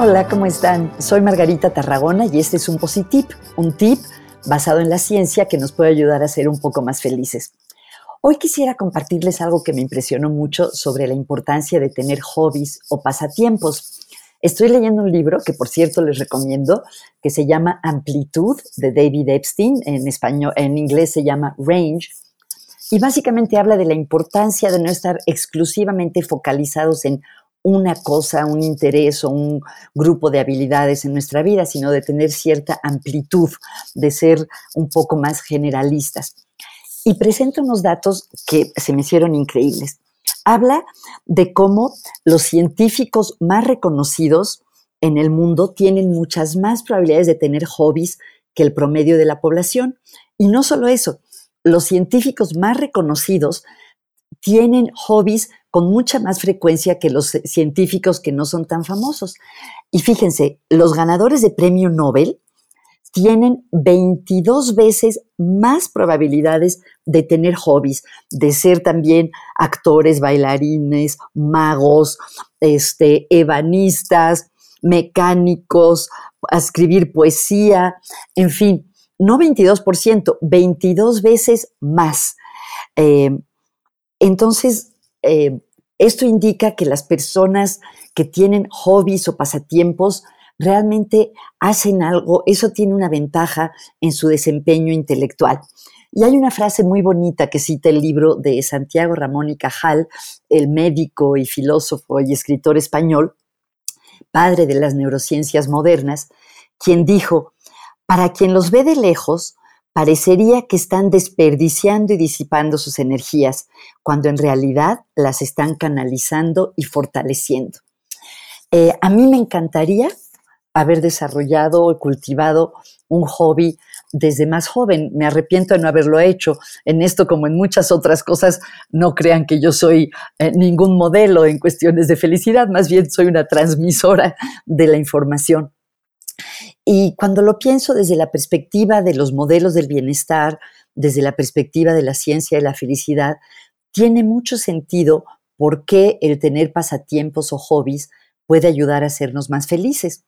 Hola, ¿cómo están? Soy Margarita Tarragona y este es un Positip, un tip basado en la ciencia que nos puede ayudar a ser un poco más felices. Hoy quisiera compartirles algo que me impresionó mucho sobre la importancia de tener hobbies o pasatiempos. Estoy leyendo un libro que, por cierto, les recomiendo, que se llama Amplitud de David Epstein. En español, en inglés se llama Range. Y básicamente habla de la importancia de no estar exclusivamente focalizados en una cosa, un interés o un grupo de habilidades en nuestra vida, sino de tener cierta amplitud, de ser un poco más generalistas. Y presenta unos datos que se me hicieron increíbles. Habla de cómo los científicos más reconocidos en el mundo tienen muchas más probabilidades de tener hobbies que el promedio de la población. Y no solo eso, los científicos más reconocidos tienen hobbies con mucha más frecuencia que los científicos que no son tan famosos. Y fíjense, los ganadores de premio Nobel tienen 22 veces más probabilidades de tener hobbies, de ser también actores, bailarines, magos, este, ebanistas, mecánicos, escribir poesía, en fin, no 22%, 22 veces más. Eh, entonces, eh, esto indica que las personas que tienen hobbies o pasatiempos realmente hacen algo, eso tiene una ventaja en su desempeño intelectual. Y hay una frase muy bonita que cita el libro de Santiago Ramón y Cajal, el médico y filósofo y escritor español, padre de las neurociencias modernas, quien dijo, para quien los ve de lejos, parecería que están desperdiciando y disipando sus energías, cuando en realidad las están canalizando y fortaleciendo. Eh, a mí me encantaría haber desarrollado y cultivado un hobby desde más joven. Me arrepiento de no haberlo hecho. En esto, como en muchas otras cosas, no crean que yo soy eh, ningún modelo en cuestiones de felicidad, más bien soy una transmisora de la información. Y cuando lo pienso desde la perspectiva de los modelos del bienestar, desde la perspectiva de la ciencia y la felicidad, tiene mucho sentido por qué el tener pasatiempos o hobbies puede ayudar a hacernos más felices.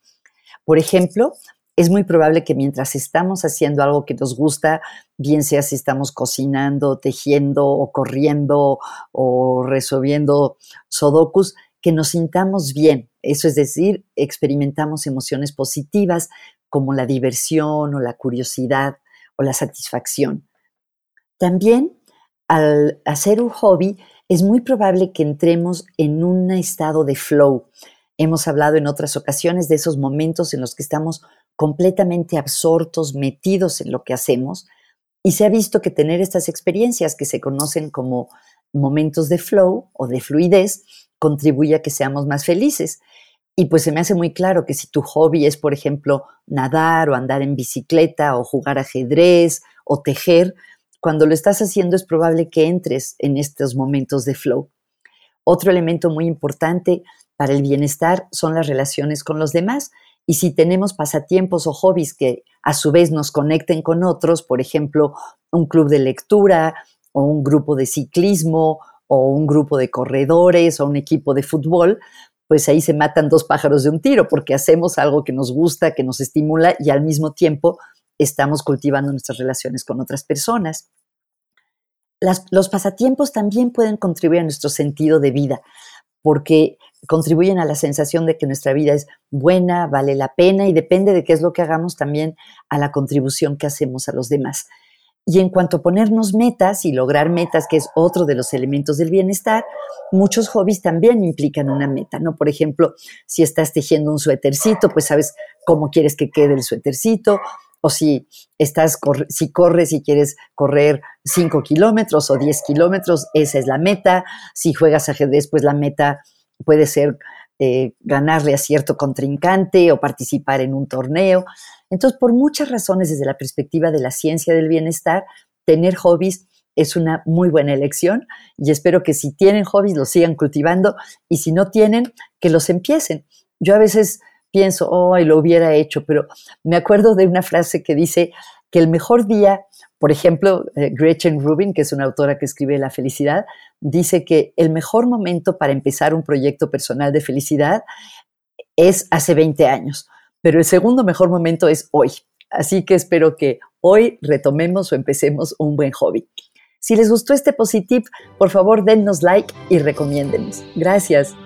Por ejemplo, es muy probable que mientras estamos haciendo algo que nos gusta, bien sea si estamos cocinando, tejiendo o corriendo o resolviendo sodokus, que nos sintamos bien. Eso es decir, experimentamos emociones positivas como la diversión o la curiosidad o la satisfacción. También al hacer un hobby es muy probable que entremos en un estado de flow. Hemos hablado en otras ocasiones de esos momentos en los que estamos completamente absortos, metidos en lo que hacemos, y se ha visto que tener estas experiencias que se conocen como momentos de flow o de fluidez contribuye a que seamos más felices. Y pues se me hace muy claro que si tu hobby es, por ejemplo, nadar o andar en bicicleta o jugar ajedrez o tejer, cuando lo estás haciendo es probable que entres en estos momentos de flow. Otro elemento muy importante para el bienestar son las relaciones con los demás. Y si tenemos pasatiempos o hobbies que a su vez nos conecten con otros, por ejemplo, un club de lectura o un grupo de ciclismo o un grupo de corredores o un equipo de fútbol, pues ahí se matan dos pájaros de un tiro, porque hacemos algo que nos gusta, que nos estimula y al mismo tiempo estamos cultivando nuestras relaciones con otras personas. los pasatiempos también pueden contribuir a nuestro sentido de vida, porque contribuyen a la sensación de que nuestra vida es buena, vale la pena y depende de qué es lo que hagamos también a la contribución que hacemos a los demás. Y en cuanto a ponernos metas y lograr metas, que es otro de los elementos del bienestar, muchos hobbies también implican una meta, ¿no? Por ejemplo, si estás tejiendo un suétercito, pues sabes cómo quieres que quede el suétercito, o si estás, si corres y quieres correr 5 kilómetros o 10 kilómetros, esa es la meta. Si juegas ajedrez, pues la meta puede ser eh, ganarle a cierto contrincante o participar en un torneo. Entonces, por muchas razones desde la perspectiva de la ciencia del bienestar, tener hobbies es una muy buena elección y espero que si tienen hobbies los sigan cultivando y si no tienen, que los empiecen. Yo a veces pienso, oh, lo hubiera hecho, pero me acuerdo de una frase que dice que el mejor día, por ejemplo, eh, Gretchen Rubin, que es una autora que escribe La felicidad, dice que el mejor momento para empezar un proyecto personal de felicidad es hace 20 años, pero el segundo mejor momento es hoy. Así que espero que hoy retomemos o empecemos un buen hobby. Si les gustó este Positip, por favor dennos like y recomiéndenos. Gracias.